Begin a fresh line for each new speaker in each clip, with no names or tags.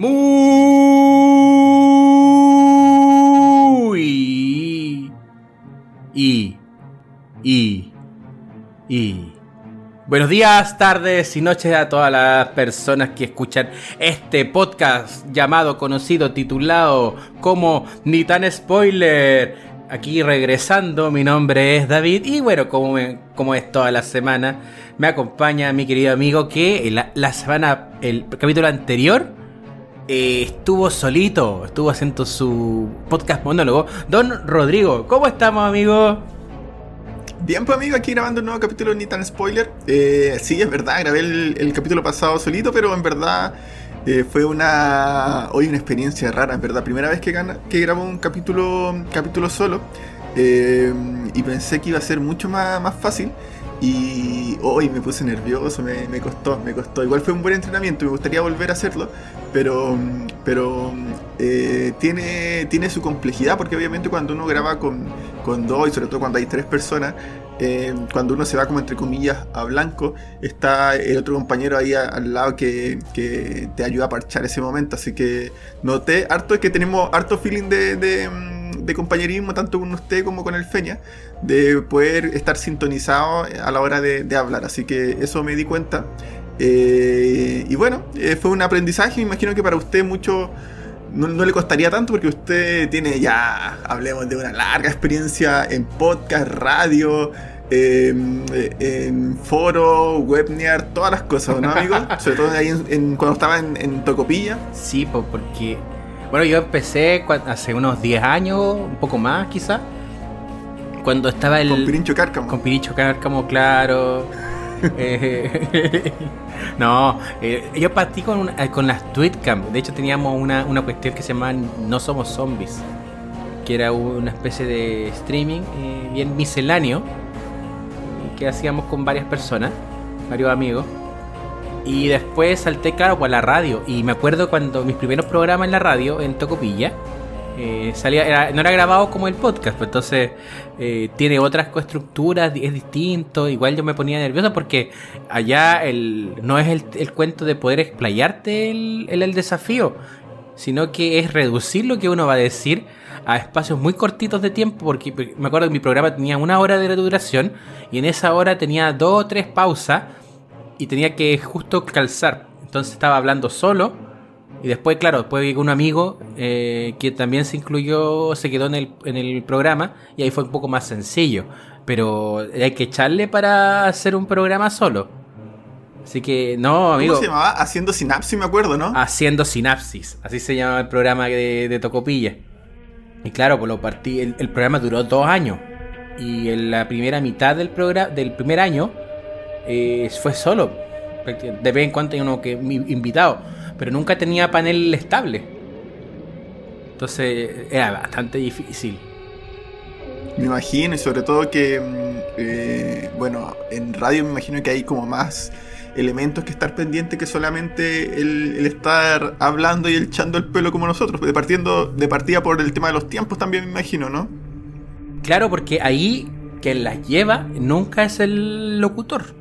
Muy. Y. Y. Y. Buenos días, tardes y noches a todas las personas que escuchan este podcast llamado, conocido, titulado como Ni tan spoiler. Aquí regresando, mi nombre es David y bueno, como, como es toda la semana, me acompaña mi querido amigo que la, la semana, el capítulo anterior, eh, estuvo solito, estuvo haciendo su podcast monólogo. Don Rodrigo, ¿cómo estamos, amigo?
Bien, pues amigo, aquí grabando un nuevo capítulo Ni tan spoiler. Eh, sí, es verdad, grabé el, capítulo pasado solito, pero en verdad eh, fue una hoy una experiencia rara, en verdad. Primera vez que, grabo un capítulo, capítulo solo. Y pensé que iba a ser mucho más, más fácil. Y hoy me puse nervioso, me, costó, me costó. Igual fue un buen entrenamiento, me gustaría volver a hacerlo, pero, pero eh, tiene, tiene su complejidad, porque obviamente cuando uno graba con, con dos, y sobre todo cuando hay tres personas, eh, cuando uno se va como entre comillas a blanco, está el otro compañero ahí al lado que, que, te ayuda a parchar ese momento. Así que noté harto que tenemos harto feeling de de compañerismo tanto con usted como con el Feña, de poder estar sintonizado a la hora de, de hablar. Así que eso me di cuenta. Eh, y bueno, eh, fue un aprendizaje, me imagino que para usted mucho... No, no, le costaría tanto porque usted tiene ya, hablemos de una larga experiencia en podcast, radio, eh, en foro, webnear, todas las cosas, ¿no, amigo? Sobre todo ahí en, en, cuando estaba en, en Tocopilla.
Sí, porque bueno, yo empecé hace unos 10 años, un poco más quizás. Cuando estaba el.
Con Pirincho Cárcamo.
Con Pirincho Cárcamo, claro. eh, no, eh, yo partí con, una, con las Tweetcam. De hecho, teníamos una, una, cuestión que se llamaba No Somos Zombies. Que era una especie de streaming eh, bien misceláneo. Que hacíamos con varias personas, varios amigos. Y después salté, claro, por la radio. Y me acuerdo cuando mis primeros programas en la radio, en Tocopilla, eh, salía, era, no era grabado como el podcast, pues entonces eh, tiene otras coestructuras, es distinto. Igual yo me ponía nervioso porque allá el, no es el, el cuento de poder explayarte el, el, el, desafío, sino que es reducir lo que uno va a decir a espacios muy cortitos de tiempo. Porque me acuerdo que mi programa tenía una hora de duración y en esa hora tenía dos o tres pausas y tenía que justo calzar. Entonces estaba hablando solo. Y después, claro, después llegó un amigo eh, que también se incluyó, se quedó en el, en el programa y ahí fue un poco más sencillo. Pero hay que echarle para hacer un programa solo. Así que, no, amigo.
¿Cómo se llamaba? Haciendo sinapsis, me acuerdo, ¿no?
Haciendo sinapsis. Así se llamaba el programa de, de Tocopilla. Y claro, pues lo partí. El, el, programa duró dos años. Y en la primera mitad del, programa, del primer año eh, fue solo. De vez en cuando hay uno que invitado, pero nunca tenía panel estable. Entonces era bastante difícil.
Me imagino, y sobre todo que, eh, bueno, en radio me imagino que hay como más elementos que estar pendiente que solamente el, el, estar hablando y echando el pelo como nosotros, de, partiendo, de partida por el tema de los tiempos también me imagino, ¿no?
Claro, porque ahí quien las lleva nunca es el locutor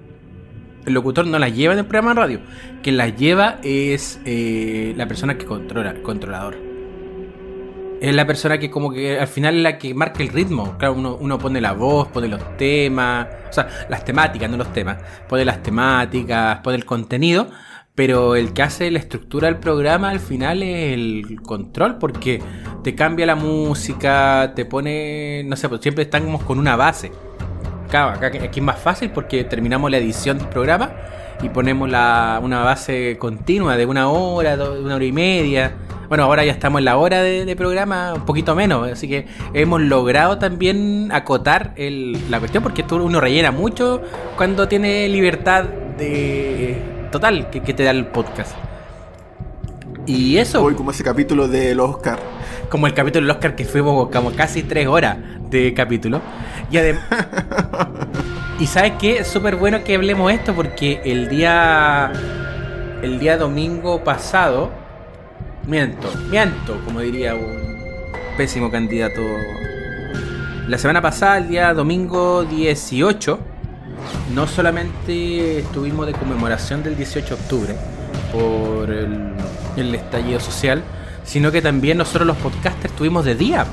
el locutor no las lleva en el programa de radio. Quien las lleva es eh, la persona que controla, el controlador. Es la persona que como que al final es la que marca el ritmo. Claro, uno, uno pone la voz, pone los temas, o sea, las temáticas, no los temas. Pone las temáticas, pone el contenido, pero el que hace la estructura del programa al final es el control, porque te cambia la música, te pone, no sé, pues siempre estamos con una base. Acá, acá, aquí es más fácil porque terminamos la edición del programa y ponemos la, una base continua de una hora, una hora y media. Bueno, ahora ya estamos en la hora de, de programa, un poquito menos, así que hemos logrado también acotar el, la cuestión porque esto uno rellena mucho cuando tiene libertad de total que, que te da el podcast. Y eso.
Hoy como ese capítulo del Oscar.
Como el capítulo del Oscar que fuimos como casi tres horas de capítulo. Y además. y sabes qué? Es súper bueno que hablemos esto porque el día. El día domingo pasado. Miento, miento, como diría un pésimo candidato. La semana pasada, el día domingo 18, no solamente estuvimos de conmemoración del 18 de octubre, por el, el estallido social, sino que también nosotros los podcasters tuvimos de día,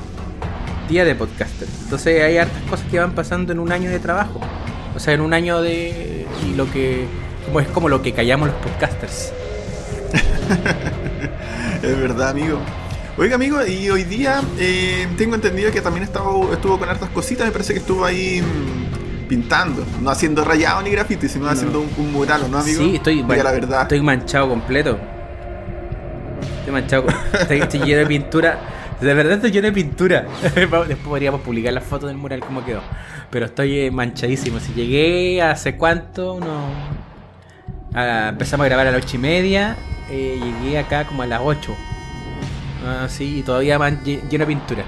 día de podcaster. Entonces hay hartas cosas que van pasando en un año de trabajo. O sea, en un año de... Y lo que... Como es como lo que callamos los podcasters.
es verdad, amigo. Oiga, amigo, y hoy día eh, tengo entendido que también estuvo, estuvo con hartas cositas. Me parece que estuvo ahí mm, pintando, no haciendo rayado ni graffiti, sino haciendo un, mural, ¿no, amigo?
Sí, estoy,
la verdad.
estoy manchado completo. Estoy manchado, estoy, lleno de pintura. De verdad estoy lleno de pintura. Después podríamos publicar la foto del mural como quedó. Pero estoy eh, manchadísimo. Si llegué hace cuánto, no. Ah, empezamos a grabar a las ocho y media. Eh, llegué acá como a las 8 Ah, sí, y todavía más lleno de pintura.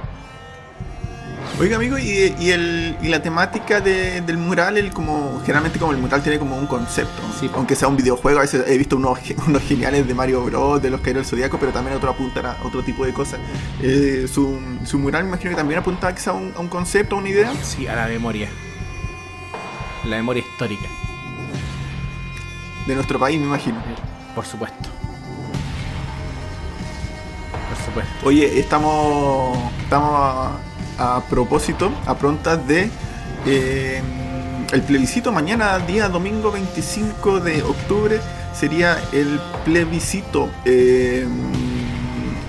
Oiga, amigo, ¿y, y, el, y la temática del mural, el como generalmente como el mural tiene como un concepto, sí. aunque sea un videojuego, a veces he visto unos, unos geniales de Mario Bros, de los que era el Zodíaco, pero también otro apunta a otro tipo de cosas. Eh, su, su, mural me imagino que también apunta quizá a un, a un concepto, a una idea.
Sí, a la memoria. La memoria histórica.
De nuestro país, me imagino.
Por supuesto.
Oye, estamos, estamos a, propósito, a prontas de eh, el plebiscito. Mañana, día domingo 25 de octubre, sería el plebiscito, eh,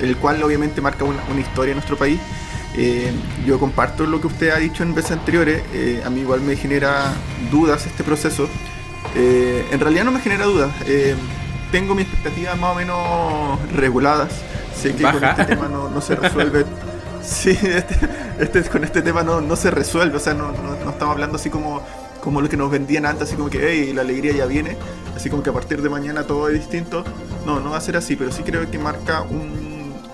el cual obviamente marca una, historia en nuestro país. Eh, yo comparto lo que usted ha dicho en veces anteriores. a mí igual me genera dudas este proceso. en realidad no me genera dudas. tengo mis expectativas más o menos reguladas Sé que con este tema no, se resuelve. sí, este, este, con este tema no, se resuelve. O sea, no, estamos hablando así como, como lo que nos vendían antes, así como que, hey, la alegría ya viene. Así como que a partir de mañana todo es distinto. No, no va a ser así, pero sí creo que marca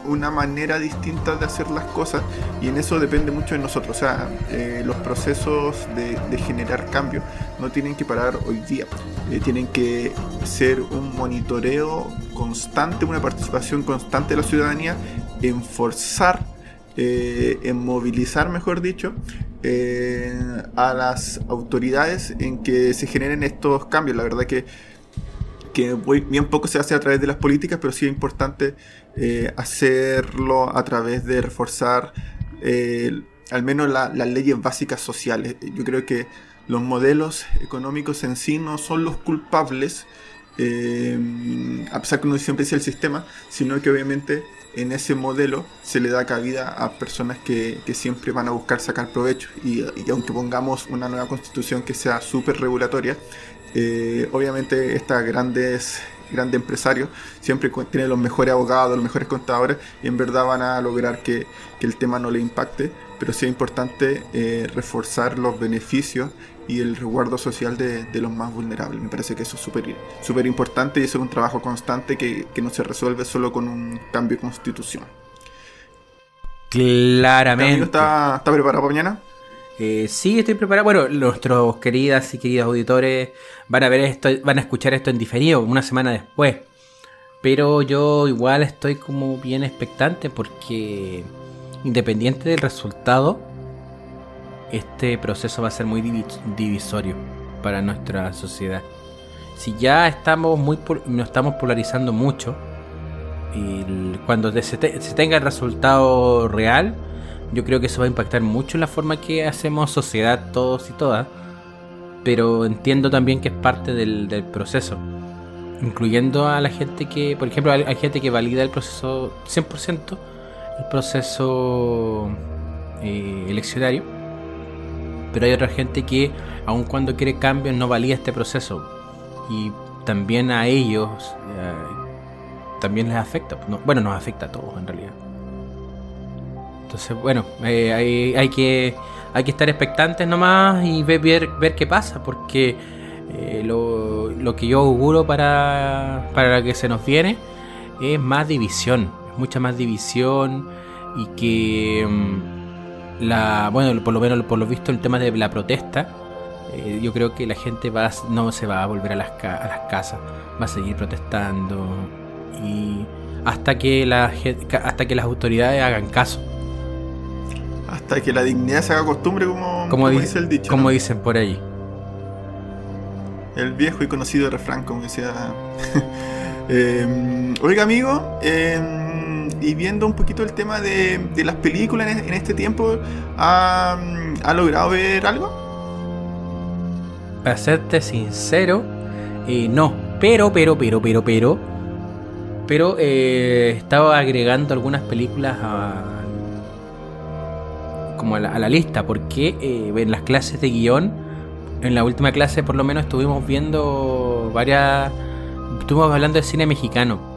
una manera distinta de hacer las cosas y en eso depende mucho de nosotros. O sea, eh, los procesos de, generar cambio no tienen que parar hoy día, eh, tienen que ser un monitoreo constante, una participación constante de la ciudadanía en forzar, eh, en movilizar, mejor dicho, eh, a las autoridades en que se generen estos cambios. La verdad que, que bien poco se hace a través de las políticas, pero sí es importante eh, hacerlo a través de reforzar al menos las leyes básicas sociales. Yo creo que los modelos económicos en sí no son los culpables, eh, a pesar que no siempre dice el sistema, sino que obviamente en ese modelo se le da cabida a personas que, siempre van a buscar sacar provecho. Y, aunque pongamos una nueva constitución que sea súper regulatoria, eh, obviamente estas grandes grandes empresarios siempre tienen los mejores abogados, los mejores contadores y en verdad van a lograr que, el tema no le impacte, pero sí es importante eh, reforzar los beneficios y el resguardo social de, los más vulnerables. Me parece que eso es súper importante y eso es un trabajo constante que, no se resuelve solo con un cambio de constitución.
Claramente.
¿Está, está preparado para mañana?
Eh, sí, estoy preparado. Bueno, nuestros queridas y queridos auditores van a ver esto, van a escuchar esto en diferido, una semana después. Pero yo igual estoy como bien expectante porque independiente del resultado, este proceso va a ser muy divisorio para nuestra sociedad. Si ya estamos muy nos estamos polarizando mucho, y cuando se, tenga el resultado real, yo creo que eso va a impactar mucho en la forma que hacemos sociedad todos y todas. Pero entiendo también que es parte del, proceso. Incluyendo a la gente que, por ejemplo, hay, gente que valida el proceso 100%, el proceso eh, eleccionario pero hay otra gente que, aun cuando quiere cambios, no valía este proceso. Y también a ellos eh, también les afecta. bueno, nos afecta a todos en realidad. Entonces, bueno, eh, hay, que, hay que estar expectantes nomás y ver, ver, qué pasa, porque eh, lo, lo, que yo auguro para, para que se nos viene es más división, mucha más división y que... Mm, la bueno por lo menos por lo visto el tema de la protesta eh, yo creo que la gente va no se va a volver a las, a las casas va a seguir protestando y hasta que la hasta que las autoridades hagan caso.
Hasta que la dignidad se haga costumbre como, como, dice el dicho
como dicen por ahí.
El viejo y conocido refrán como decía Eh, oiga, amigo, eh, y viendo un poquito el tema de, de las películas en, este tiempo, ¿ha, ¿ha logrado ver algo?
Para serte sincero, eh, no. Pero, pero, pero, pero, pero. Pero eh, estaba agregando algunas películas a, como a la, a la lista, porque eh, en las clases de guion, en la última clase por lo menos estuvimos viendo varias, estuvimos hablando de cine mexicano.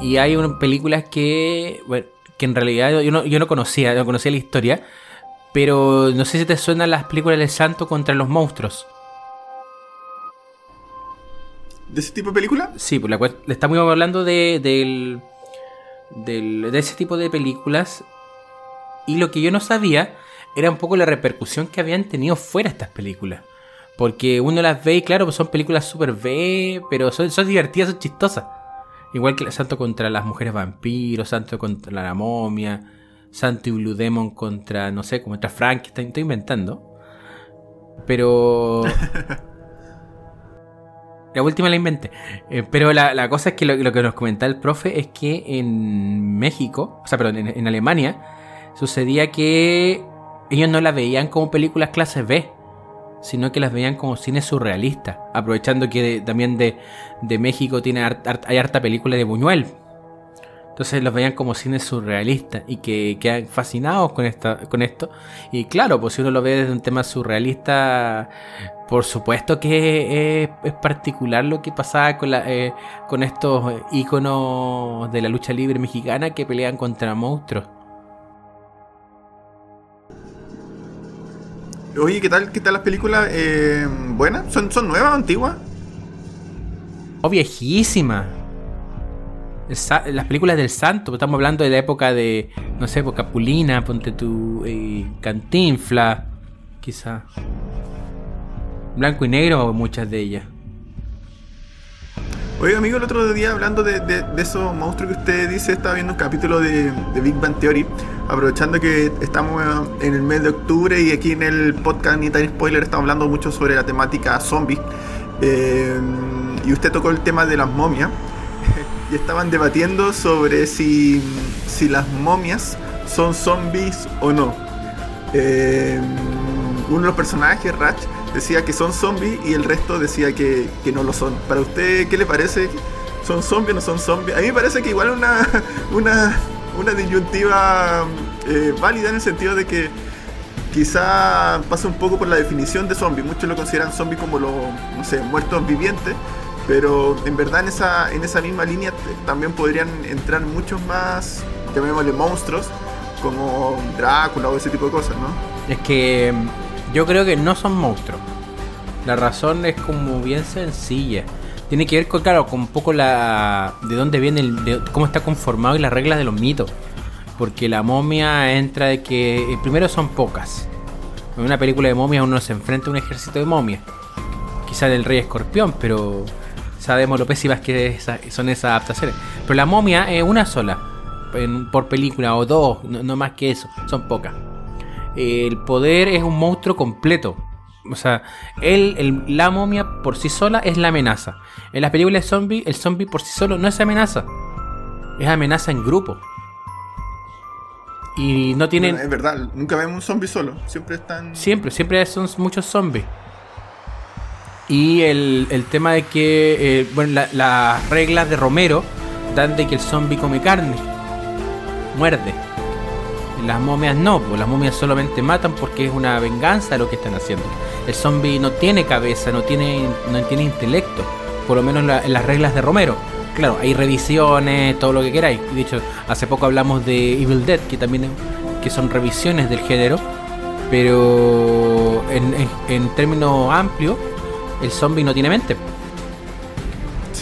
Y hay unas películas que, bueno, que en realidad yo no, yo no conocía, no conocía la historia, pero no sé si te suenan las películas del santo contra los monstruos.
¿De ese tipo de película?
Sí, por la cual le estamos hablando de, del, del- de ese tipo de películas. Y lo que yo no sabía era un poco la repercusión que habían tenido fuera estas películas. Porque uno las ve y claro, pues son películas super B, pero son, son divertidas, son chistosas. Igual que Santo contra las mujeres vampiros, Santo contra la momia, Santo y Blue Demon contra, no sé, contra Frankenstein, estoy inventando. Pero la última la inventé. Eh, pero la, la cosa es que lo, lo que nos comentaba el profe es que en México, o sea, perdón, en, en Alemania, sucedía que ellos no las veían como películas clase B, sino que las veían como cine surrealista. Aprovechando que también de, de México tiene hay harta película de Buñuel. Entonces los veían como cine surrealista y que quedan fascinados con, esta, con esto. Y claro, pues si uno lo ve desde un tema surrealista, por supuesto que es, es particular lo que pasaba con, la, eh, con estos íconos de la lucha libre mexicana que pelean contra monstruos.
Oye, ¿qué tal, qué tal las películas? Eh, ¿Buenas? ¿Son, ¿Son nuevas o antiguas?
Oh, viejísima. Las películas del santo, estamos hablando de la época de, no sé, pues, Capulina, ponte tu eh, Cantinfla, quizá. Blanco y negro, muchas de ellas.
Oye, amigo, el otro día hablando de, de- de esos monstruos que usted dice, estaba viendo un capítulo de, de Big Bang Theory, aprovechando que estamos eh, en el mes de octubre y aquí en el podcast Ni Spoiler estamos hablando mucho sobre la temática zombie. Eh, y usted tocó el tema de las momias y estaban debatiendo sobre si, si las momias son zombies o no. Eh, uno de los personajes, Ratch, decía que son zombies y el resto decía que, que no lo son. Para usted, ¿qué le parece? ¿Son zombies o no son zombies? A mí me parece que igual una, una, una disyuntiva eh, válida en el sentido de que quizá pasa un poco por la definición de zombie. Muchos lo consideran zombie como los, no sé, muertos vivientes. Pero en verdad en esa, en esa misma línea también podrían entrar muchos más, llamémosle monstruos, como Drácula o ese tipo de cosas, ¿no?
Es que mm, yo creo que no son monstruos. La razón es como bien sencilla. Tiene que ver con, claro, con un poco la. de dónde viene el. de cómo está conformado y las reglas de los mitos. Porque la momia entra de que. eh, primero son pocas. En una película de momias uno se enfrenta a un ejército de momias. Quizá del rey escorpión, pero sabemos lo pésimas que son esas adaptaciones. Pero la momia es una sola. en- por película o dos, no más que eso. Son pocas el poder es un monstruo completo. O sea, él, el- la momia por sí sola es la amenaza. En las películas de zombie, el zombie por sí solo no es amenaza. Es amenaza en grupo. Y no tienen...
Bueno, es verdad, nunca vemos un zombie solo, siempre están...
Siempre, siempre son muchos zombies. Y el, el tema de que, eh, bueno, la- las reglas de Romero dan de que el zombie come carne, muerde. Las momias no, pues las momias solamente matan porque es una venganza lo que están haciendo. El zombie no tiene cabeza, no tiene, no tiene intelecto, por lo menos en, la- en las reglas de Romero. Claro, hay revisiones, todo lo que queráis. De hecho, hace poco hablamos de Evil Dead, que también que son revisiones del género, pero en, en- en términos amplios, el zombie no tiene mente.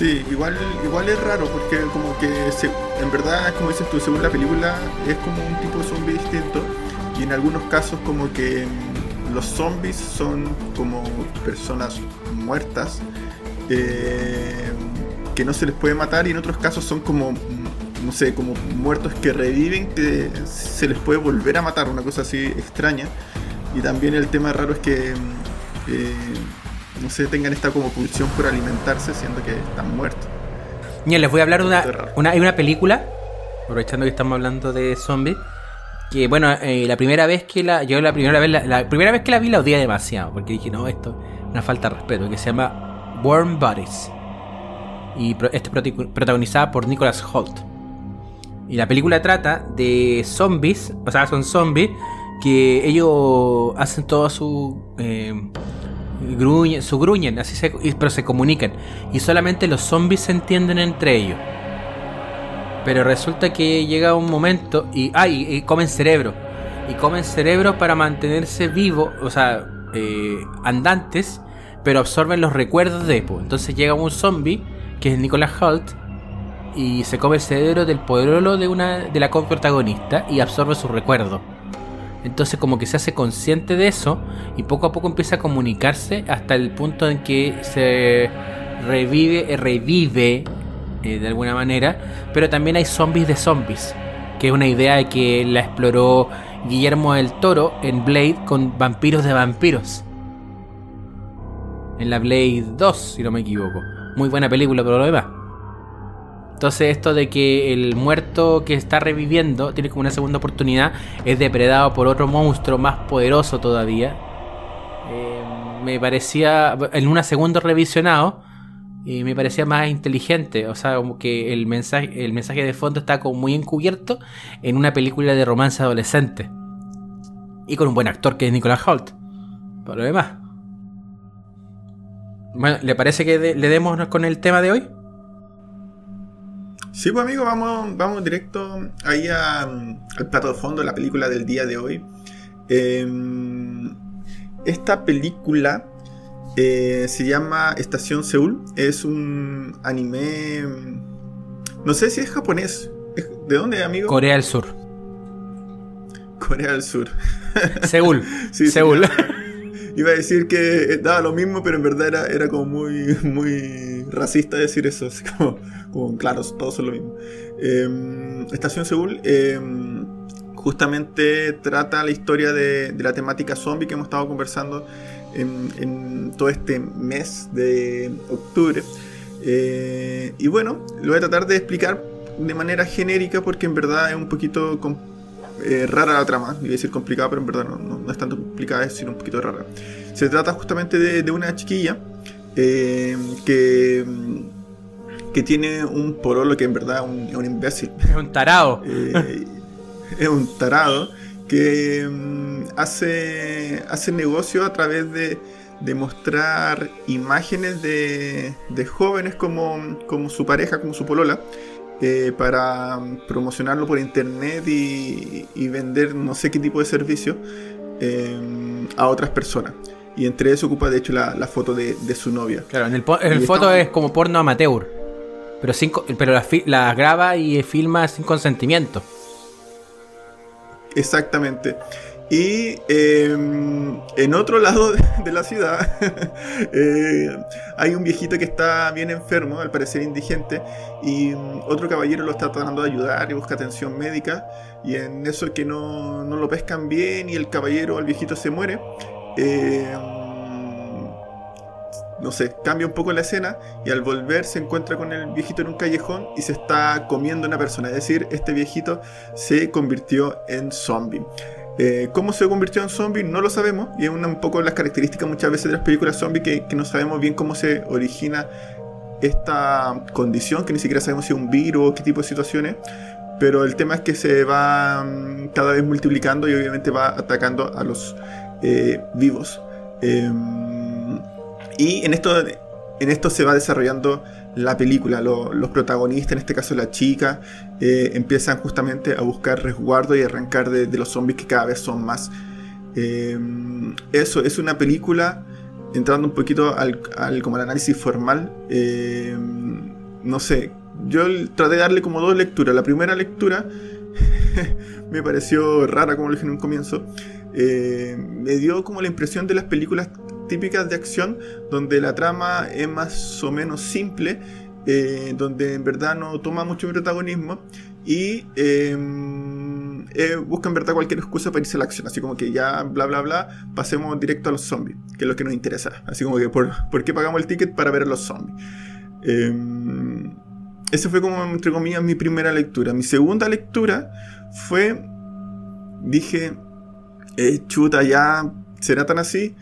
Sí, igual, igual es raro porque como que se- en verdad, como dices tú, según la película es como un tipo de zombie distinto y en algunos casos como que mm, los zombies son como personas muertas eh, que no se les puede matar y en otros casos son como, mm, no sé, como muertos que reviven que se les puede volver a matar, una cosa así extraña. Y también el tema raro es que... mm, eh, no sé, tengan esta como pulsión por alimentarse siendo que están muertos.
Mira, les voy a hablar de una, una, hay una película, aprovechando que estamos hablando de zombies, que bueno, eh, la primera vez que la, yo la primera vez, la, primera vez que la vi la odié demasiado, porque dije, no, esto es una falta de respeto, que se llama Warm Bodies. Y este protagonizada por Nicholas Holt. Y la película trata de zombies, o sea, son zombies que ellos hacen todo su eh, gruñen, su gruñen, así se, pero se comunican. Y solamente los zombies se entienden entre ellos. Pero resulta que llega un momento y, ah, y, comen cerebro. Y comen cerebro para mantenerse vivos, o sea, eh, andantes, pero absorben los recuerdos de Epo. Entonces llega un zombie, que es Nicholas Holt, y se come el cerebro del poderolo de una de la protagonista y absorbe su recuerdo. Entonces como que se hace consciente de eso y poco a poco empieza a comunicarse hasta el punto en que se revive, revive eh, de alguna manera. Pero también hay zombies de zombies, que es una idea que la exploró Guillermo del Toro en Blade con vampiros de vampiros. En la Blade 2, si no me equivoco. Muy buena película, pero lo demás. Entonces esto de que el muerto que está reviviendo tiene como una segunda oportunidad es depredado por otro monstruo más poderoso todavía. Eh, me parecía en una segunda revisionado y me parecía más inteligente, o sea, como que el mensaje el mensaje de fondo está como muy encubierto en una película de romance adolescente. Y con un buen actor que es Nicolas Holt. Por lo demás. Bueno, ¿le parece que le demos con el tema de hoy?
Sí, pues amigo, vamos, vamos directo ahí al plato de fondo, la película del día de hoy. Em, esta película eh, se llama Estación Seúl. Es un anime. No sé si es japonés. ¿De dónde, amigo?
Corea del Sur.
Corea del Sur.
Seúl. Seúl.
iba a decir que daba lo mismo, pero en verdad era, era como muy, muy racista decir eso. Así como, como claro, todos son lo mismo. Em, Estación Seúl em, justamente trata la historia de, la temática zombie que hemos estado conversando en, todo este mes de octubre. Eh, y bueno, lo voy a tratar de explicar de manera genérica porque en verdad es un poquito eh, rara la trama. Iba a decir complicada, pero en verdad no, es tanto complicada, sino un poquito rara. Se trata justamente de, una chiquilla eh, que, que tiene un porolo que en verdad es un, imbécil.
Es un tarado.
es un tarado que mm, hace, hace negocio a través de, de mostrar imágenes de, de jóvenes como, como, su pareja, como su polola, eh, para promocionarlo por internet y, vender no sé qué tipo de servicio a otras personas. Y entre eso ocupa de hecho la, foto de, su novia.
Claro, en el, foto es como porno amateur. Pero, sin, pero la, la graba y filma sin consentimiento.
Exactamente. Y em, en otro lado de la ciudad eh, hay un viejito que está bien enfermo, al parecer indigente, y mm, otro caballero lo está tratando de ayudar y busca atención médica. Y en eso que no, no lo pescan bien y el caballero, el viejito se muere. Eh, no sé, cambia un poco la escena y al volver se encuentra con el viejito en un callejón y se está comiendo una persona. Es decir, este viejito se convirtió en zombie. Eh, ¿Cómo se convirtió en zombie? No lo sabemos y es un poco las características muchas veces de las películas zombie que, no sabemos bien cómo se origina esta condición, que ni siquiera sabemos si es un virus o qué tipo de situaciones. Pero el tema es que se va mm, cada vez multiplicando y obviamente va atacando a los eh, vivos. Em, y en esto, en esto se va desarrollando la película. los protagonistas, en este caso la chica, eh, empiezan justamente a buscar resguardo y arrancar de, los zombies que cada vez son más. Eh, eso es una película, entrando un poquito al, como al análisis formal. Eh, no sé, yo traté de darle como dos lecturas. La primera lectura me pareció rara, como lo dije en un comienzo. Me dio como la impresión de las películas típicas de acción donde la trama es más o menos simple, eh, donde en verdad no toma mucho protagonismo y em, eh, busca en verdad cualquier excusa para irse a la acción, así como que ya bla bla bla, pasemos directo a los zombies, que es lo que nos interesa, así como que por, ¿por qué pagamos el ticket para ver a los zombies? Em, ese fue como, entre comillas, mi primera lectura. Mi segunda lectura fue, dije, eh, chuta, ya, ¿será tan así?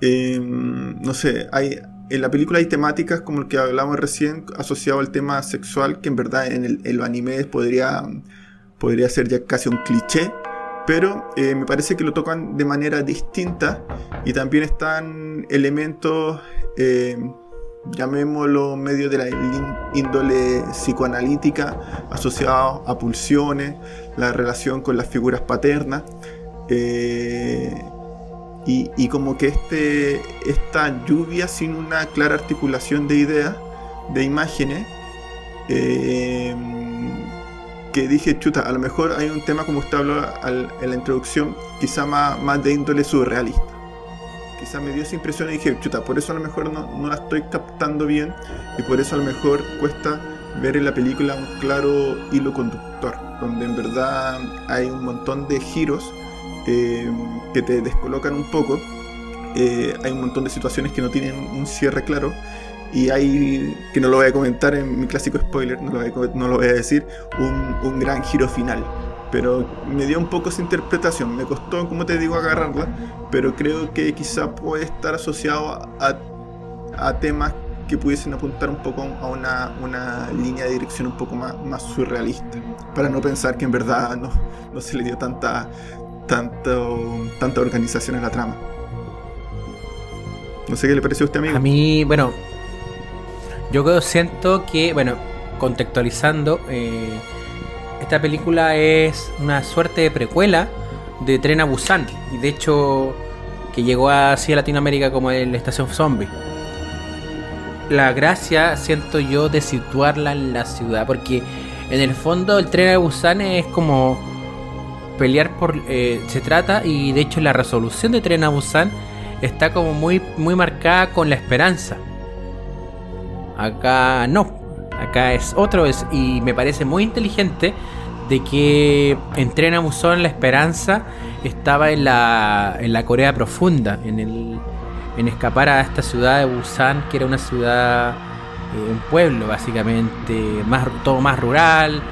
Em, no sé, hay, en la película hay temáticas como el que hablamos recién asociado al tema sexual, que en verdad en, el, en los animes podría, podría ser ya casi un cliché, pero eh, me parece que lo tocan de manera distinta y también están elementos, eh, llamémoslo medio de la índole psicoanalítica, asociados a pulsiones, la relación con las figuras paternas. Eh, y, como que este, esta lluvia sin una clara articulación de ideas, de imágenes, eh, que dije, chuta, a lo mejor hay un tema como usted habló en la introducción, quizá más, más de índole surrealista. Quizá me dio esa impresión y dije, chuta, por eso a lo mejor no, no la estoy captando bien y por eso a lo mejor cuesta ver en la película un claro hilo conductor, donde en verdad hay un montón de giros eh, que te descolocan un poco. Eh, hay un montón de situaciones que no tienen un cierre claro. Y hay, que no lo voy a comentar en mi clásico spoiler, no lo voy a, no lo voy a decir, un, un, gran giro final. Pero me dio un poco esa interpretación. Me costó, como te digo, agarrarla. Pero creo que quizá puede estar asociado a, a temas que pudiesen apuntar un poco a una, una, línea de dirección un poco más, más surrealista. Para no pensar que en verdad no, no se le dio tanta, tanto, tanta organización en la trama. No sé qué le pareció a usted, amigo.
A mí, bueno, yo siento que, bueno, contextualizando, eh, esta película es una suerte de precuela de Tren a Busan. Y de hecho, que llegó así a Latinoamérica como la estación zombie. La gracia, siento yo, de situarla en la ciudad, porque en el fondo el Tren a Busan es como pelear por... Eh, se trata y de hecho la resolución de Tren a Busan está como muy, muy marcada con la esperanza. Acá no, acá es otro es, y me parece muy inteligente de que en Tren a Busan la esperanza estaba en la, en la Corea profunda, en, el, en escapar a esta ciudad de Busan, que era una ciudad, eh, un pueblo básicamente, más, todo más rural,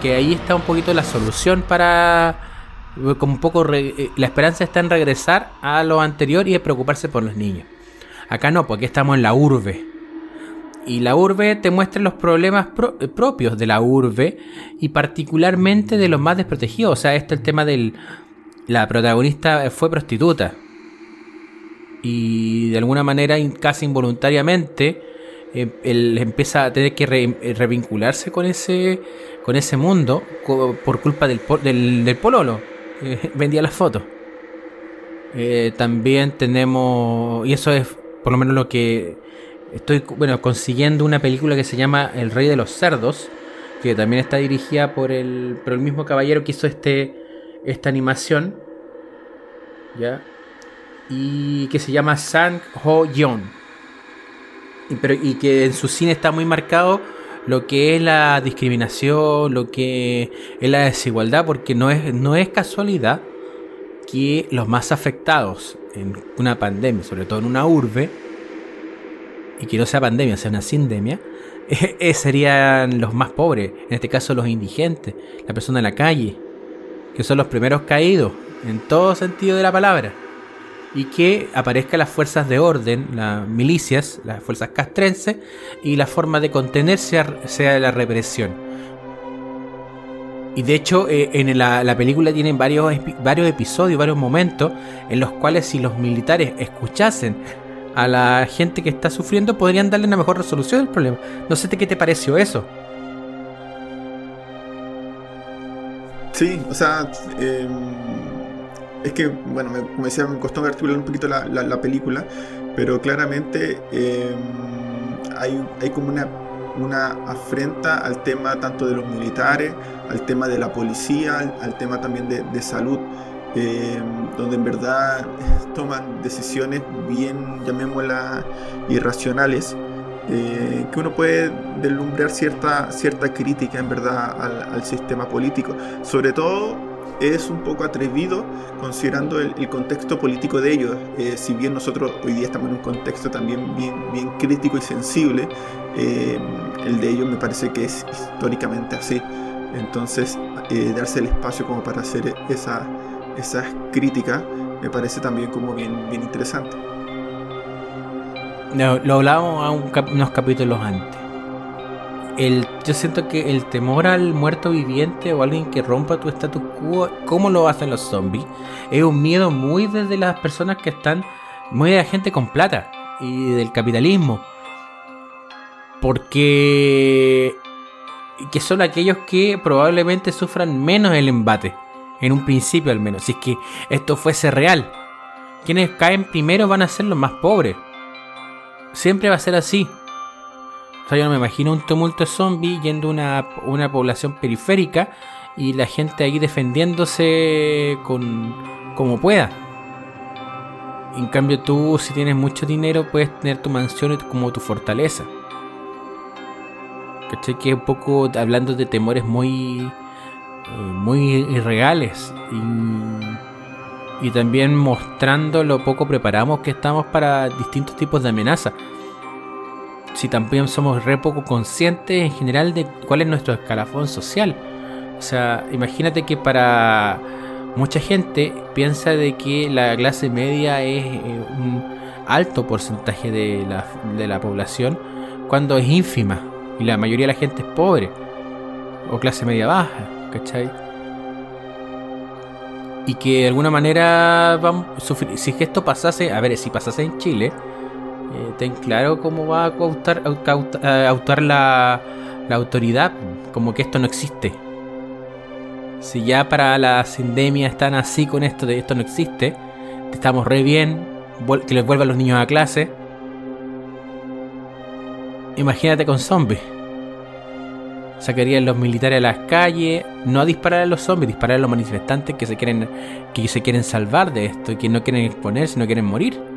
que ahí está un poquito la solución para como un poco eh, la esperanza está en regresar a lo anterior y de preocuparse por los niños. Acá no, porque estamos en la urbe. Y la urbe te muestra los problemas eh, propios de la urbe y particularmente de los más desprotegidos. O sea, este es el tema del... La protagonista fue prostituta. Y de alguna manera, casi involuntariamente, eh, él empieza a tener que revincularse con ese con ese mundo por culpa del, pololo. Eh, vendía las fotos. Eh, también tenemos, y eso es por lo menos lo que estoy bueno, consiguiendo una película que se llama El Rey de los Cerdos, que también está dirigida por el, por el mismo caballero que hizo este, esta animación. ¿Ya? Y que se llama Sang Ho Yeon. Y, pero, y que en su cine está muy marcado lo que es la discriminación, lo que es la desigualdad, porque no es, no es casualidad que los más afectados en una pandemia, sobre todo en una urbe, y que no sea pandemia, sea una sindemia, eh, serían los más pobres, en este caso los indigentes, la persona en la calle, que son los primeros caídos, en todo sentido de la palabra y que aparezcan las fuerzas de orden, las milicias, las fuerzas castrenses, y la forma de contenerse sea la represión. Y de hecho, eh, en la, película tienen varios, varios episodios, varios momentos en los cuales si los militares escuchasen a la gente que está sufriendo, podrían darle una mejor resolución del problema. No sé qué te pareció eso.
Sí, o sea, em, es que, bueno, me, como decía, me costó articular un poquito la, película, pero claramente em, hay, hay como una, una afrenta al tema tanto de los militares, al tema de la policía, al, tema también de, salud. Em, donde en verdad toman decisiones bien, llamémoslas, irracionales, eh, que uno puede deslumbrar cierta, cierta crítica en verdad al, al sistema político, sobre todo es un poco atrevido considerando el, contexto político de ellos. Eh, si bien nosotros hoy día estamos en un contexto también bien, bien crítico y sensible, eh, el de ellos me parece que es históricamente así. Entonces, eh, darse el espacio como para hacer esa, esas críticas me parece también como bien, bien interesante.
lo hablábamos unos capítulos antes el, yo siento que el temor al muerto viviente o alguien que rompa tu status quo, como lo hacen los zombies, es un miedo muy desde las personas que están, muy de la gente con plata y del capitalismo. Porque que son aquellos que probablemente sufran menos el embate, en un principio al menos, si es que esto fuese real. Quienes caen primero van a ser los más pobres. Siempre va a ser así. O sea, yo no me imagino un tumulto de zombies yendo a una, una población periférica y la gente ahí defendiéndose con como pueda. En cambio tú, si tienes mucho dinero, puedes tener tu mansión como tu fortaleza. ¿Cachai? Que un poco hablando de temores muy, eh, muy irreales. Y, y también mostrando lo poco preparados que estamos para distintos tipos de amenazas si también somos re poco conscientes en general de cuál es nuestro escalafón social. O sea, imagínate que para mucha gente piensa de que la clase media es eh, un alto porcentaje de la, de la población cuando es ínfima y la mayoría de la gente es pobre o clase media baja, ¿cachai? Y que de alguna manera vamos, si esto pasase, a ver, si pasase en Chile, eh, ten claro cómo va a autar, autar la, autoridad, como que esto no existe. Si ya para las endemias están así con esto de esto no existe, estamos re bien, que les vuelvan los niños a clase. Imagínate con zombies. Sacarían los militares a las calles, no disparar a los zombies, disparar a los manifestantes que se quieren, que se quieren salvar de esto que no quieren exponerse, no quieren morir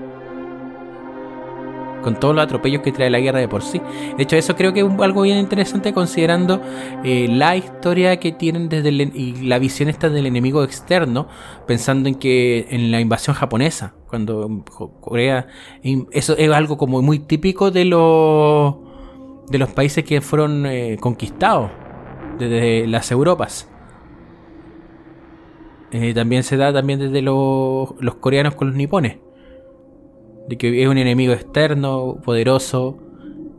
con todos los atropellos que trae la guerra de por sí. De hecho, eso creo que es algo bien interesante considerando eh, la historia que tienen desde y la visión esta del enemigo externo, pensando en que en la invasión japonesa, cuando Corea, eso es algo como muy típico de los de los países que fueron eh, conquistados desde las Europas. Eh, también se da también desde los, los coreanos con los nipones de que es un enemigo externo, poderoso,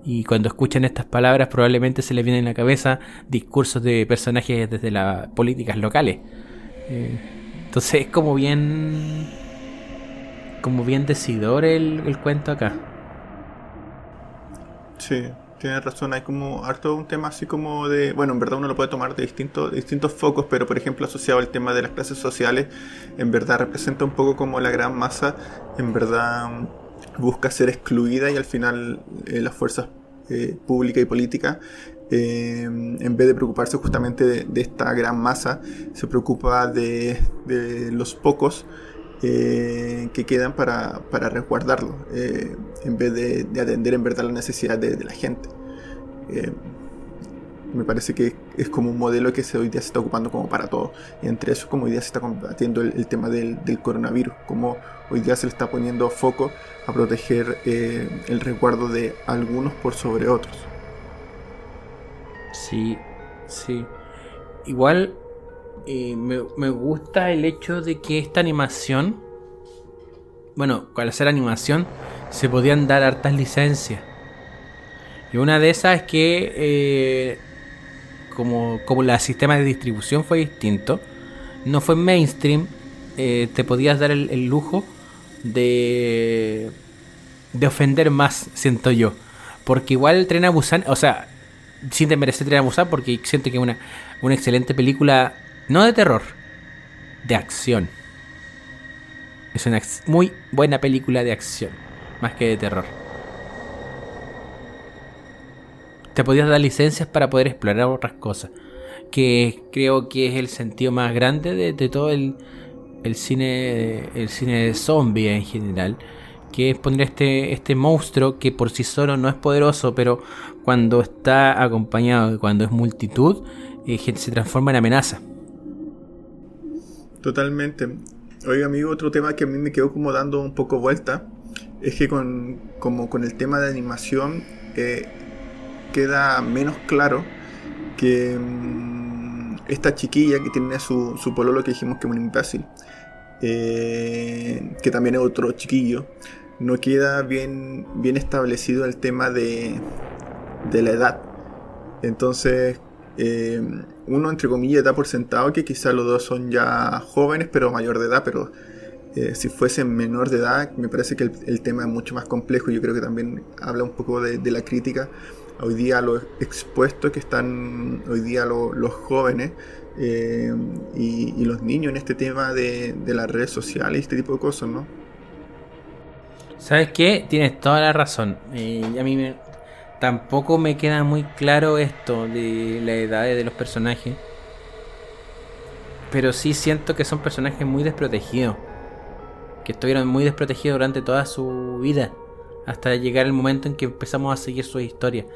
y cuando escuchan estas palabras probablemente se les viene en la cabeza discursos de personajes desde las políticas locales. Eh, entonces es como bien... como bien decidor el, el cuento acá.
Sí, tienes razón, hay como harto un tema así como de, bueno, en verdad uno lo puede tomar de distintos, distintos focos, pero por ejemplo asociado al tema de las clases sociales, en verdad representa un poco como la gran masa, en verdad busca ser excluida y al final eh, las fuerzas eh, públicas y políticas, eh, en vez de preocuparse justamente de, esta gran masa, se preocupa de, los pocos que quedan para, para resguardarlo, en vez de, atender en verdad la necesidad de, la gente me parece que es como un modelo que se, hoy día se está ocupando como para todo. Y entre eso, como hoy día se está combatiendo el, tema del, coronavirus, como hoy día se le está poniendo foco a proteger eh, el resguardo de algunos por sobre otros.
Sí, sí. Igual eh, me, gusta el hecho de que esta animación, bueno, al hacer animación, se podían dar hartas licencias. Y una de esas es que eh, como, como el sistema de distribución fue distinto, no fue mainstream, eh, te podías dar el, lujo de, de ofender más, siento yo. Porque igual el Tren a Busan, o sea, sin desmerecer Tren a Busan, porque siento que es una, una excelente película, no de terror, de acción. Es una muy buena película de acción, más que de terror. te podías dar licencias para poder explorar otras cosas. Que creo que es el sentido más grande de, todo el, cine el cine de zombie en general. Que es poner este, este monstruo que por sí solo no es poderoso, pero cuando está acompañado cuando es multitud, eh, se transforma en amenaza.
Totalmente. Oiga, amigo, otro tema que a mí me quedó como dando un poco vuelta es que con, como con el tema de animación eh, queda menos claro que mm, esta chiquilla que tiene su, su pololo que dijimos que es un imbécil, eh, que también es otro chiquillo, no queda bien, bien establecido el tema de, de la edad. Entonces, eh, uno entre comillas da por sentado que quizá los dos son ya jóvenes pero mayor de edad, pero eh, si fuesen menor de edad me parece que el, tema es mucho más complejo. Yo creo que también habla un poco de, la crítica hoy día los expuestos que están hoy día los jóvenes eh, y, los niños en este tema de, las redes sociales y este tipo de cosas, ¿no?
¿Sabes qué? Tienes toda la razón. a mí me, Tampoco me queda muy claro esto de la edad de los personajes. Pero sí siento que son personajes muy desprotegidos. Que estuvieron muy desprotegidos durante toda su vida. Hasta llegar el momento en que empezamos a seguir su historia.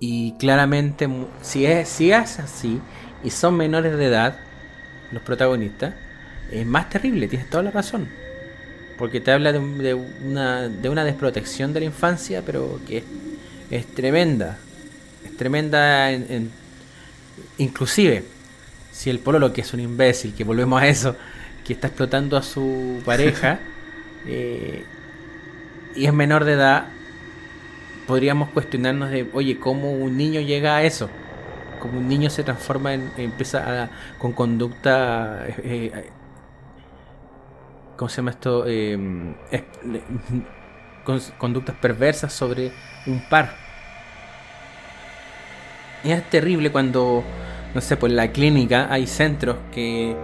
Y claramente, si es, si es así, y son menores de edad, los protagonistas, es más terrible, tienes toda la razón. Porque te habla de, una, de una desprotección de la infancia, pero que es es tremenda. Es tremenda en, inclusive si el pololo que es un imbécil, que volvemos a eso, que está explotando a su pareja eh, y es menor de edad, podríamos cuestionarnos de, oye, ¿cómo un niño llega a eso? Como un niño se transforma en, empieza con conducta, eh, eh, ¿cómo se llama esto? con conductas perversas sobre un par. Es terrible cuando, no sé, por la clínica hay centros que,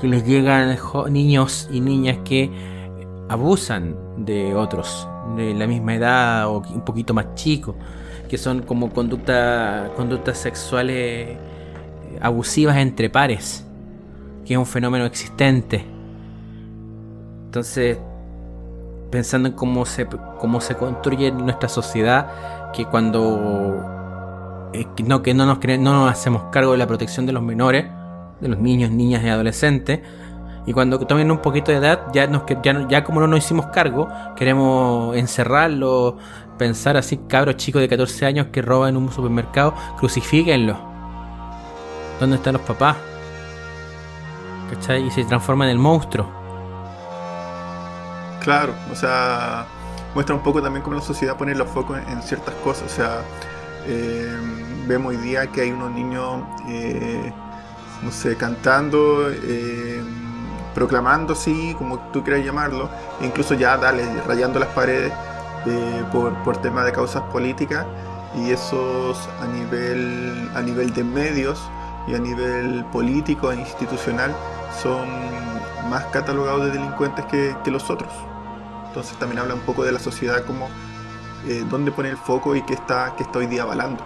que les llegan niños y niñas que abusan de otros de la misma edad o un poquito más chicos, que son como conducta, conductas sexuales abusivas entre pares, que es un fenómeno existente. Entonces, pensando en cómo se, cómo se construye nuestra sociedad, que cuando eh, no, que no nos, no nos hacemos cargo de la protección de los menores, de los niños, niñas y adolescentes, y cuando tomen un poquito de edad, ya, nos, ya, ya como no nos hicimos cargo, queremos encerrarlo, pensar así, cabros chicos de 14 años que roban en un supermercado, crucifíquenlo. ¿Dónde están los papás? ¿Cachai? Y se transforma en el monstruo.
Claro, o sea, muestra un poco también cómo la sociedad pone los focos en, ciertas cosas. O sea, eh, vemos hoy día que hay unos niños, eh, no sé, cantando, eh, proclamando, sí, como tú quieras llamarlo, e incluso ya, dale, rayando las paredes por, por temas de causas políticas, y esos a nivel, a nivel de medios y a nivel político e institucional son más catalogados de delincuentes que, que los otros. Entonces también habla un poco de la sociedad como eh, dónde pone el foco y qué está, qué está hoy día avalando.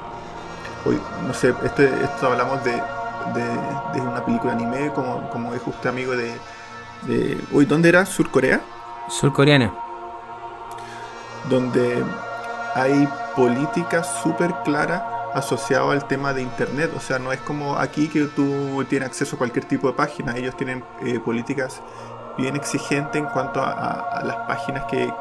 Hoy, no sé, este, esto hablamos de, de, una película anime, como, como dijo usted amigo de, de... Uy, ¿dónde era? ¿Surcorea?
Surcoreana.
Donde hay políticas súper claras asociadas al tema de internet. O sea, no es como aquí que tú tienes acceso a cualquier tipo de página. Ellos tienen eh, políticas bien exigente en cuanto a, las páginas que,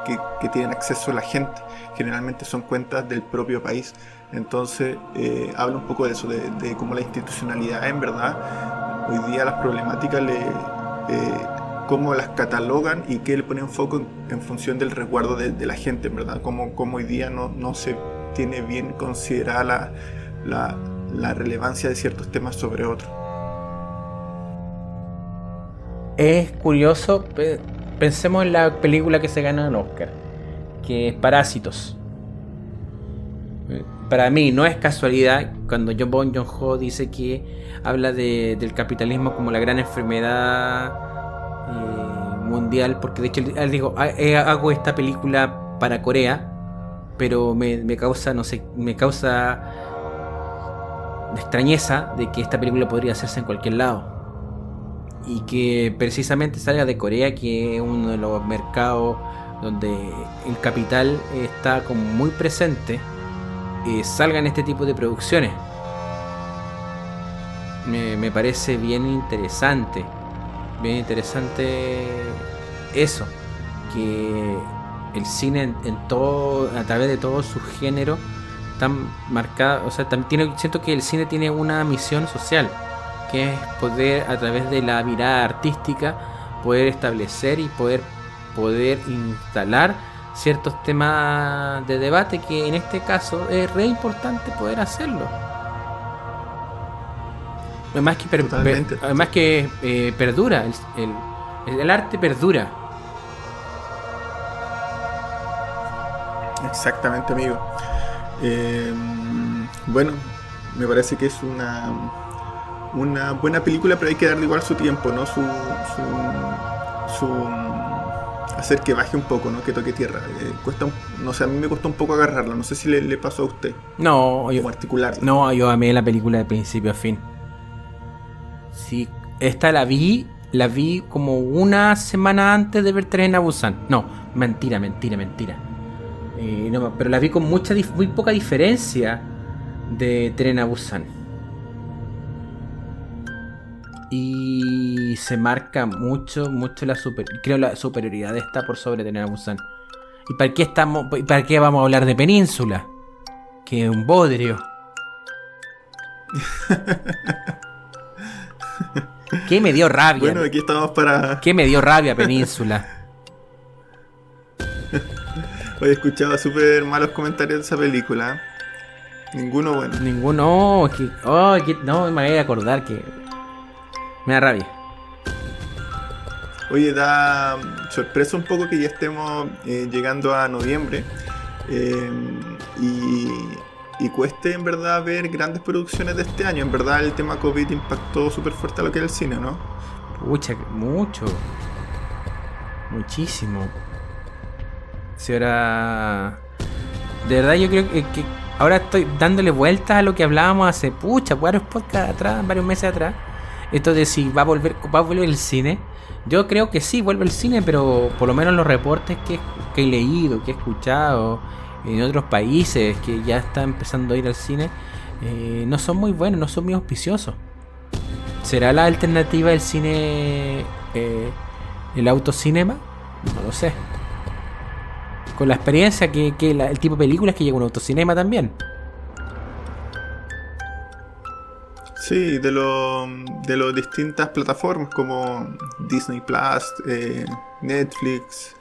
tienen acceso la gente. Generalmente son cuentas del propio país. Entonces eh, habla un poco de eso, de, cómo la institucionalidad en verdad, hoy día las problemáticas, le, eh, cómo las catalogan y qué le ponen foco en, función del resguardo de, la gente, en verdad, cómo, hoy día no, no se tiene bien considerada la, la relevancia de ciertos temas sobre otros.
Es curioso, pensemos en la película que se gana el Oscar, que es Parásitos. Para mí no es casualidad cuando John Bon Joon-ho dice que habla del capitalismo como la gran enfermedad eh, mundial, porque de hecho él dijo, ah, hago esta película para Corea, pero me, me causa, no sé, me causa extrañeza de que esta película podría hacerse en cualquier lado y que precisamente salga de Corea, que es uno de los mercados donde el capital está como muy presente, eh, salgan este tipo de producciones. Me, parece bien interesante. bien interesante eso, que el cine en, todo, a través de todos sus géneros, tan marcado, o sea, también tiene, siento que el cine tiene una misión social, que es poder a través de la mirada artística poder establecer y poder poder instalar ciertos temas de debate que en este caso es re importante poder hacerlo. Además que, además que eh, perdura, el, el, arte perdura.
Exactamente, amigo. Eh, bueno, me parece que es una, una buena película, pero hay que darle igual su tiempo, ¿no? Su, su, su hacer que baje un poco, ¿no? Que toque tierra. Eh, cuesta, no sé, a mí me costó un poco agarrarla. No sé si le, pasó a usted.
No,
yo, articular.
No, yo amé la película de principio a fin. Sí, esta la vi, la vi como una semana antes de ver Tren a Busan. No, mentira, mentira, mentira. No, pero la vi con mucha, muy poca diferencia de Tren a Busan. Y se marca mucho, mucho la super, creo la superioridad de esta por sobre tener a Busan. ¿Y para qué estamos, para qué vamos a hablar de Península? Que es un bodrio. ¿Qué me dio rabia?
Bueno, aquí estamos para.
¿Qué me dio rabia Península?
Hoy escuchaba súper malos comentarios de esa película. Ninguno bueno.
Ninguno. Que, oh, que, no me voy a acordar que me da rabia.
Oye, da sorpresa un poco que ya estemos eh, llegando a noviembre eh, y, cueste en verdad ver grandes producciones de este año. En verdad el tema COVID impactó súper fuerte a lo que es el cine, ¿no?
Pucha, mucho. Muchísimo. Si ahora... De verdad yo creo que, ahora estoy dándole vueltas a lo que hablábamos hace, pucha, varios podcasts atrás, varios meses atrás esto de si va a volver, va a volver el cine. Yo creo que sí, vuelve el cine, pero por lo menos los reportes que, he leído, que he escuchado en otros países que ya está empezando a ir al cine, eh, no son muy buenos, no son muy auspiciosos. ¿Será la alternativa del cine, eh, el autocinema? No lo sé. Con la experiencia que, el tipo de películas que llega un autocinema también.
Sí, de lo de las distintas plataformas como Disney Plus, eh, Netflix,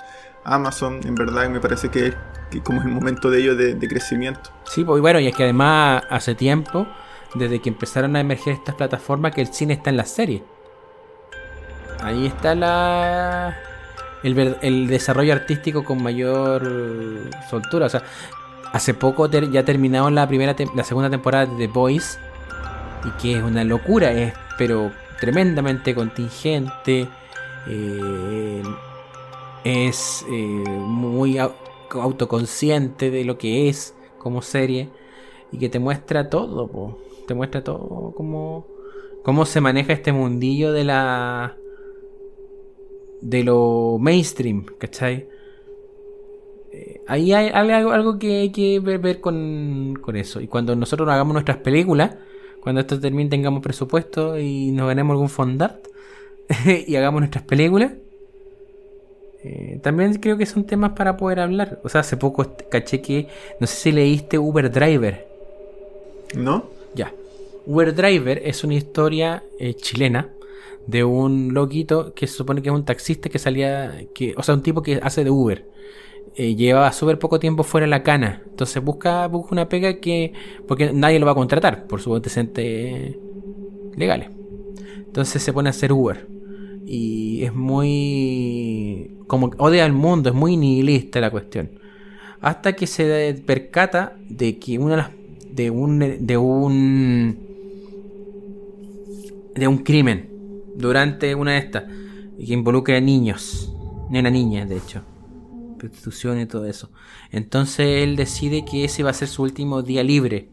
Amazon, en verdad me parece que, que como es el momento de ello de, crecimiento.
Sí, pues bueno, y es que además hace tiempo, desde que empezaron a emerger estas plataformas, que el cine está en la serie. Ahí está la el, desarrollo artístico con mayor soltura. O sea, hace poco ya terminado la primera la segunda temporada de The Boys y que es una locura, es pero tremendamente contingente, eh, es eh, muy autoconsciente de lo que es como serie y que te muestra todo, te muestra todo como cómo se maneja este mundillo de la de lo mainstream, ¿cachai? Eh, ahí hay, algo, algo, que hay que ver, ver con, con, eso. Y cuando nosotros hagamos nuestras películas, cuando esto termine tengamos presupuesto y nos ganemos algún fondart y hagamos nuestras películas. Eh, también creo que son temas para poder hablar. O sea, hace poco caché que, no sé si leíste Uber Driver.
¿No?
Ya. Uber Driver es una historia eh, chilena de un loquito que se supone que es un taxista que salía, que, o sea, un tipo que hace de Uber eh, llevaba súper poco tiempo fuera de la cana. Entonces busca, busca una pega que. Porque nadie lo va a contratar por sus antecedentes legales. Entonces se pone a hacer Uber. Y es muy. Como odia al mundo, es muy nihilista la cuestión. Hasta que se percata de que una de las. de un. de un. de un crimen. Durante una de estas. Que involucra a niños. Una niña, de hecho prostitución y todo eso. Entonces él decide que ese va a ser su último día libre,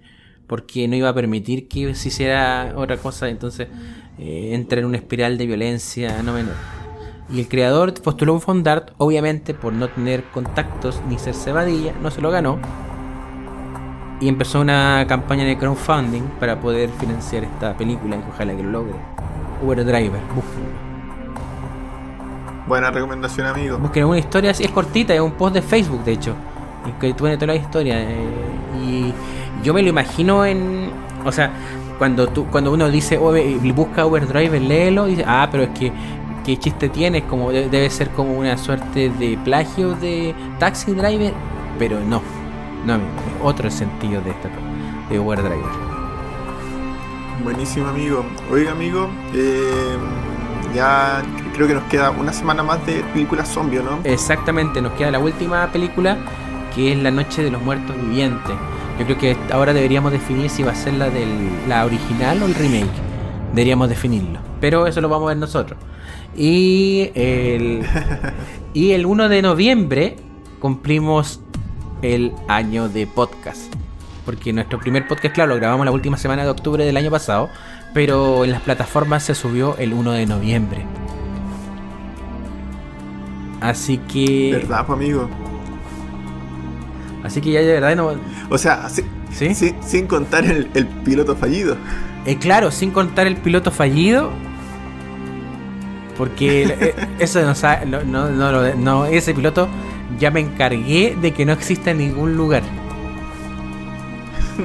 porque no iba a permitir que se hiciera otra cosa, entonces eh, entra en una espiral de violencia no menor. Y el creador postuló un fondart, obviamente por no tener contactos ni ser cebadilla, no se lo ganó. Y empezó una campaña de crowdfunding para poder financiar esta película y ojalá que lo logre. Uber Driver,
Buena recomendación, amigo.
Busquen una historia así, es cortita, es un post de Facebook, de hecho. Y que tiene toda la historia. eh, y yo me lo imagino en. O sea, cuando tú cuando uno dice, "Oh, busca Uber Driver, léelo, dice, ah, pero es que. ¿Qué chiste tiene? Como, de- debe ser como una suerte de plagio de Taxi Driver. Pero no. No, amigo, es otro sentido de esta de Uber Driver.
Buenísimo, amigo. Oiga, amigo, eh, ya creo que nos queda una semana más de películas zombie, ¿no?
Exactamente, nos queda la última película que es La Noche de los Muertos Vivientes. Yo creo que ahora deberíamos definir si va a ser la del la original o el remake. Deberíamos definirlo. Pero eso lo vamos a ver nosotros. Y el, y el 1 de noviembre cumplimos el año de podcast. Porque nuestro primer podcast, claro, lo grabamos la última semana de octubre del año pasado. Pero en las plataformas se subió el 1 de noviembre. Así que.
¿Verdad, pues, amigo?
Así que ya de verdad no.
O sea, si-
¿Sí?
sin, sin contar el, el piloto fallido.
Eh, claro, sin contar el piloto fallido. Porque eh, eso no, no, no, ese piloto ya me encargué de que no exista en ningún lugar.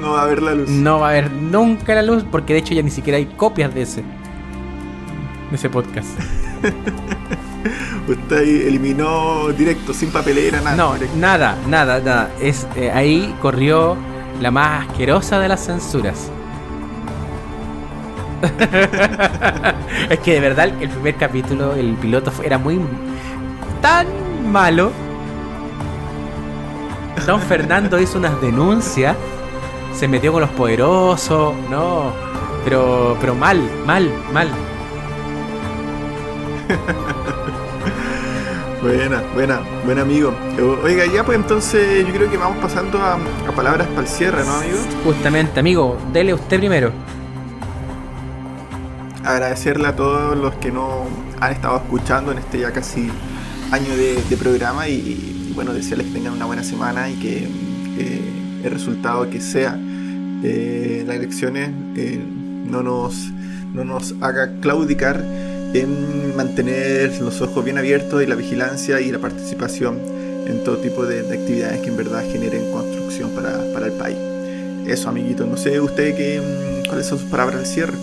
No va a haber la luz.
No va a haber nunca la luz, porque de hecho ya ni siquiera hay copias de ese. De ese podcast.
Usted eliminó directo, sin papelera, nada.
No,
directo.
nada, nada, nada. Es, eh, ahí corrió la más asquerosa de las censuras. es que de verdad el primer capítulo, el piloto era muy tan malo. Don Fernando hizo unas denuncias, se metió con los poderosos, no, pero pero mal, mal, mal.
Buena, buena, buen amigo. O- Oiga, ya pues entonces yo creo que vamos pasando a, a palabras para el cierre, ¿no, amigo?
Justamente, amigo, dele usted primero.
Agradecerle a todos los que nos han estado escuchando en este ya casi año de, de programa y, y, bueno, desearles que tengan una buena semana y que eh, el resultado que sea eh, las elecciones eh, no, nos, no nos haga claudicar en mantener los ojos bien abiertos y la vigilancia y la participación en todo tipo de, de actividades que en verdad generen construcción para, para el país. Eso, amiguito. No sé usted qué, mm, cuáles son sus palabras de cierre.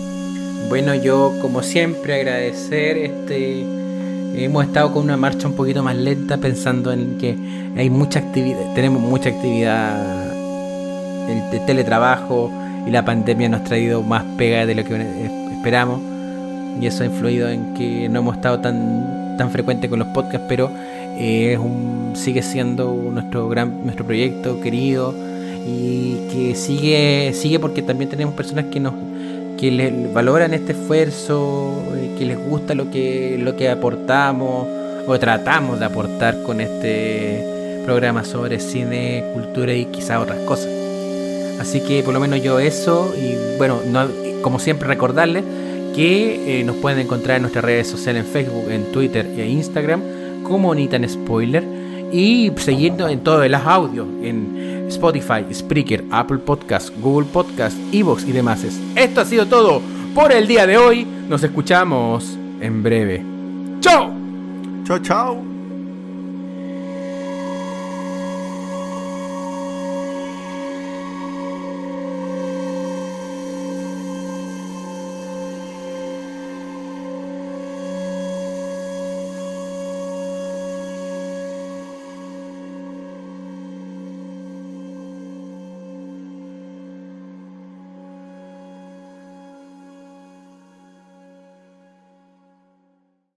Bueno, yo como siempre agradecer este hemos estado con una marcha un poquito más lenta pensando en que hay mucha actividad, tenemos mucha actividad el teletrabajo y la pandemia nos ha traído más pega de lo que eh, esperamos y eso ha influido en que no hemos estado tan tan frecuente con los podcasts, pero eh, es un, sigue siendo nuestro gran nuestro proyecto querido y que sigue sigue porque también tenemos personas que nos que le, valoran este esfuerzo, eh, que les gusta lo que, lo que aportamos o tratamos de aportar con este programa sobre cine, cultura y quizá otras cosas. Así que por lo menos yo eso y bueno, no, como siempre recordarles que eh, nos pueden encontrar en nuestras redes sociales en Facebook, en Twitter e Instagram como Nitan Spoiler y seguirnos en todos los audios en Spotify, Spreaker, Apple Podcast, Google Podcast, Evox y demás. Esto ha sido todo por el día de hoy. Nos escuchamos en breve. ¡Chao!
Chao, chao.